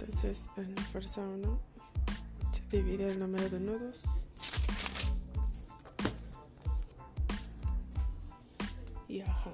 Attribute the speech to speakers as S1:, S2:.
S1: Entonces en la fuerza 1 se divide el número de nudos. Y ajá.